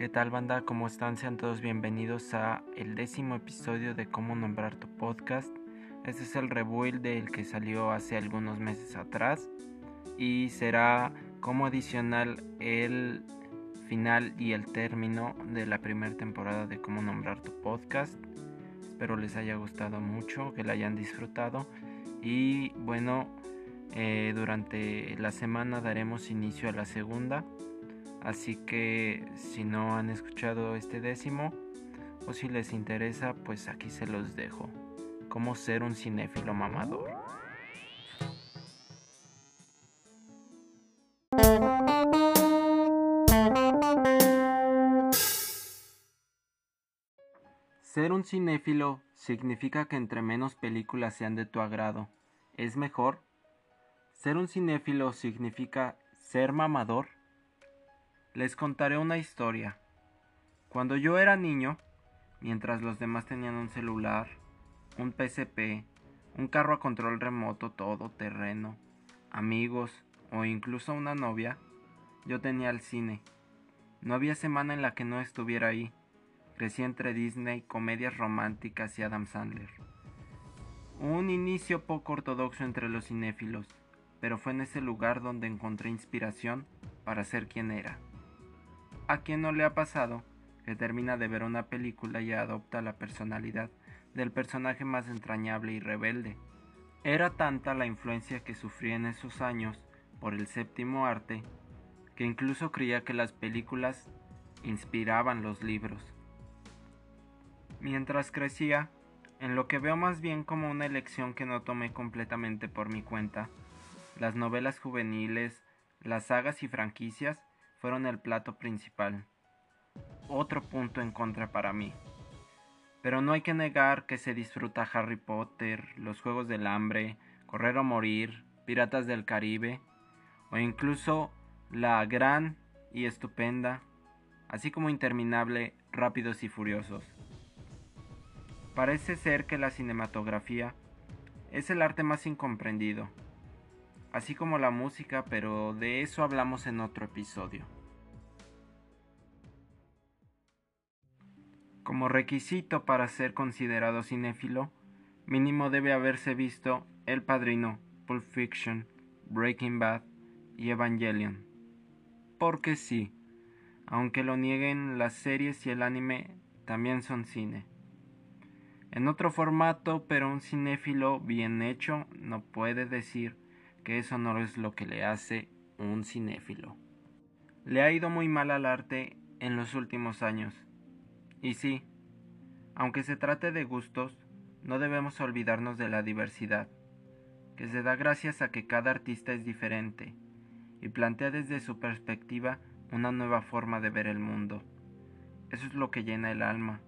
¿Qué tal banda? ¿Cómo están? Sean todos bienvenidos a el décimo episodio de Cómo nombrar tu podcast. Este es el rebuild del que salió hace algunos meses atrás y será como adicional el final y el término de la primera temporada de Cómo nombrar tu podcast. Espero les haya gustado mucho, que la hayan disfrutado y bueno, eh, durante la semana daremos inicio a la segunda. Así que si no han escuchado este décimo o si les interesa, pues aquí se los dejo. Cómo ser un cinéfilo mamador. Ser un cinéfilo significa que entre menos películas sean de tu agrado, ¿es mejor? Ser un cinéfilo significa ser mamador. Les contaré una historia. Cuando yo era niño, mientras los demás tenían un celular, un PSP, un carro a control remoto todo terreno, amigos o incluso una novia, yo tenía el cine. No había semana en la que no estuviera ahí. Crecí entre Disney, comedias románticas y Adam Sandler. Un inicio poco ortodoxo entre los cinéfilos, pero fue en ese lugar donde encontré inspiración para ser quien era. ¿A quién no le ha pasado que termina de ver una película y adopta la personalidad del personaje más entrañable y rebelde? Era tanta la influencia que sufrí en esos años por el séptimo arte que incluso creía que las películas inspiraban los libros. Mientras crecía, en lo que veo más bien como una elección que no tomé completamente por mi cuenta, las novelas juveniles, las sagas y franquicias fueron el plato principal. Otro punto en contra para mí. Pero no hay que negar que se disfruta Harry Potter, los Juegos del Hambre, Correr o Morir, Piratas del Caribe, o incluso la gran y estupenda, así como interminable Rápidos y Furiosos. Parece ser que la cinematografía es el arte más incomprendido, así como la música, pero de eso hablamos en otro episodio. Como requisito para ser considerado cinéfilo, mínimo debe haberse visto El Padrino, Pulp Fiction, Breaking Bad y Evangelion. Porque sí, aunque lo nieguen las series y el anime también son cine. En otro formato, pero un cinéfilo bien hecho no puede decir que eso no es lo que le hace un cinéfilo. Le ha ido muy mal al arte en los últimos años. Y sí, aunque se trate de gustos, no debemos olvidarnos de la diversidad, que se da gracias a que cada artista es diferente y plantea desde su perspectiva una nueva forma de ver el mundo. Eso es lo que llena el alma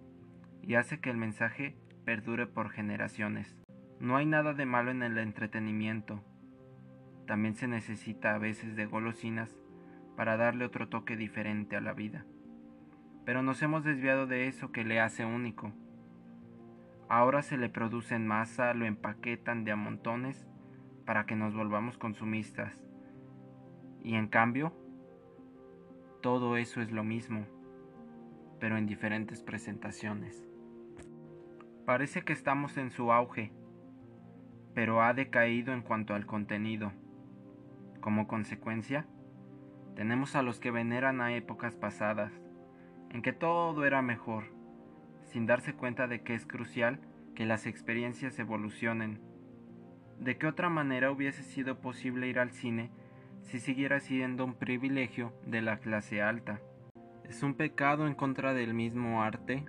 y hace que el mensaje perdure por generaciones. No hay nada de malo en el entretenimiento, también se necesita a veces de golosinas para darle otro toque diferente a la vida. Pero nos hemos desviado de eso que le hace único. Ahora se le produce en masa, lo empaquetan de a montones para que nos volvamos consumistas. Y en cambio, todo eso es lo mismo, pero en diferentes presentaciones. Parece que estamos en su auge, pero ha decaído en cuanto al contenido. Como consecuencia, tenemos a los que veneran a épocas pasadas, en que todo era mejor, sin darse cuenta de que es crucial que las experiencias evolucionen. ¿De qué otra manera hubiese sido posible ir al cine si siguiera siendo un privilegio de la clase alta? Es un pecado en contra del mismo arte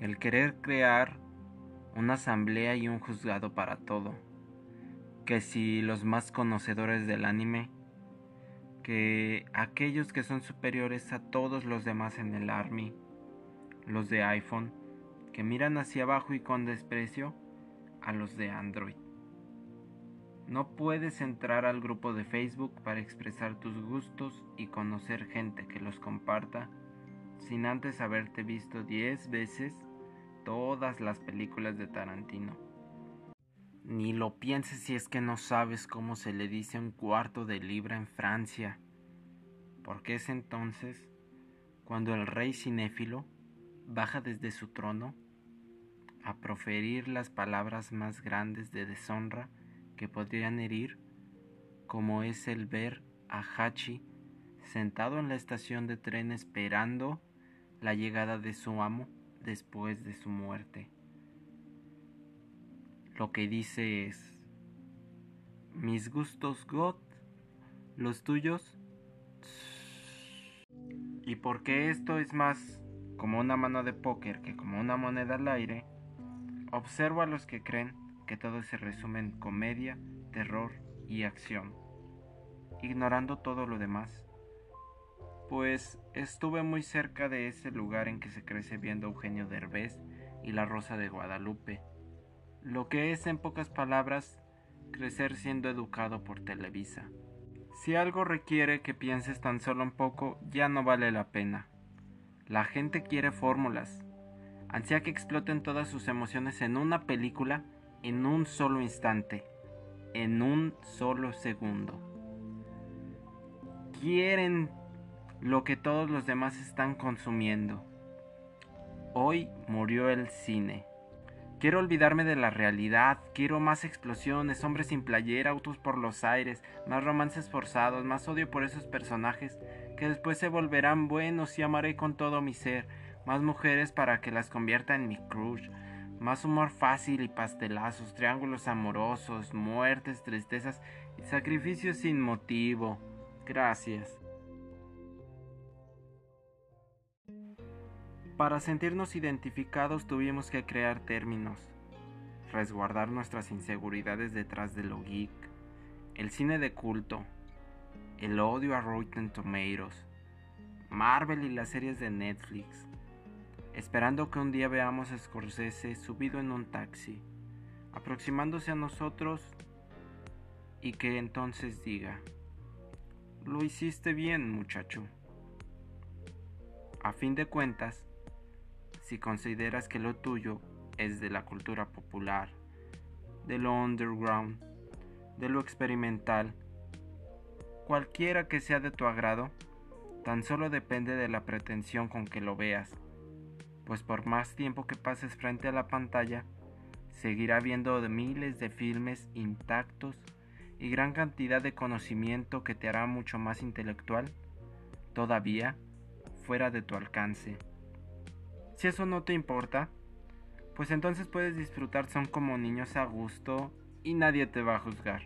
el querer crear una asamblea y un juzgado para todo que si los más conocedores del anime, que aquellos que son superiores a todos los demás en el Army, los de iPhone, que miran hacia abajo y con desprecio a los de Android. No puedes entrar al grupo de Facebook para expresar tus gustos y conocer gente que los comparta sin antes haberte visto 10 veces todas las películas de Tarantino. Ni lo pienses si es que no sabes cómo se le dice un cuarto de libra en Francia, porque es entonces cuando el rey cinéfilo baja desde su trono a proferir las palabras más grandes de deshonra que podrían herir, como es el ver a Hachi sentado en la estación de tren esperando la llegada de su amo después de su muerte. Lo que dice es, mis gustos God, los tuyos. Y porque esto es más como una mano de póker que como una moneda al aire, observo a los que creen que todo se resume en comedia, terror y acción, ignorando todo lo demás. Pues estuve muy cerca de ese lugar en que se crece viendo Eugenio Derbez y La Rosa de Guadalupe, lo que es en pocas palabras crecer siendo educado por Televisa. Si algo requiere que pienses tan solo un poco, ya no vale la pena. La gente quiere fórmulas. Ansía que exploten todas sus emociones en una película en un solo instante, en un solo segundo. Quieren lo que todos los demás están consumiendo. Hoy murió el cine. Quiero olvidarme de la realidad, quiero más explosiones, hombres sin playera, autos por los aires, más romances forzados, más odio por esos personajes que después se volverán buenos y amaré con todo mi ser, más mujeres para que las convierta en mi crush, más humor fácil y pastelazos, triángulos amorosos, muertes, tristezas y sacrificios sin motivo. Gracias. Para sentirnos identificados tuvimos que crear términos, resguardar nuestras inseguridades detrás de lo geek, el cine de culto, el odio a Rotten Tomatoes, Marvel y las series de Netflix, esperando que un día veamos a Scorsese subido en un taxi, aproximándose a nosotros y que entonces diga, lo hiciste bien muchacho. A fin de cuentas, si consideras que lo tuyo es de la cultura popular, de lo underground, de lo experimental, cualquiera que sea de tu agrado, tan solo depende de la pretensión con que lo veas, pues por más tiempo que pases frente a la pantalla, seguirá viendo miles de filmes intactos y gran cantidad de conocimiento que te hará mucho más intelectual, todavía fuera de tu alcance. Si eso no te importa, pues entonces puedes disfrutar son como niños a gusto y nadie te va a juzgar.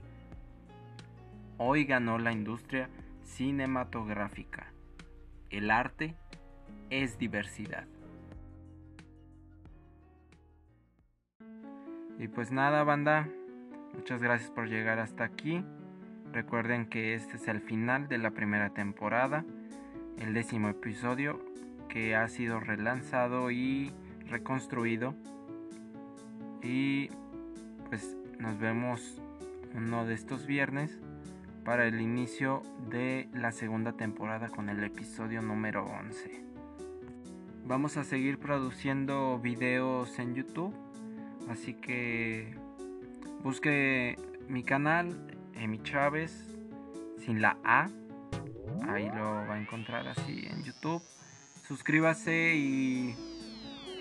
Hoy ganó la industria cinematográfica. El arte es diversidad. Y pues nada, banda, muchas gracias por llegar hasta aquí. Recuerden que este es el final de la primera temporada, el décimo episodio que ha sido relanzado y reconstruido. Y pues nos vemos uno de estos viernes para el inicio de la segunda temporada con el episodio número 11. Vamos a seguir produciendo videos en YouTube, así que busque mi canal, Emi Chávez, sin la A, ahí lo va a encontrar así en YouTube suscríbase y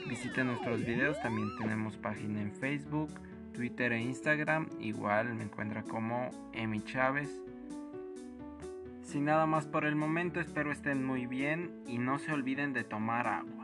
visite nuestros videos. También tenemos página en Facebook, Twitter e Instagram. Igual me encuentra como Emi Chávez. Sin nada más por el momento, espero estén muy bien y no se olviden de tomar agua.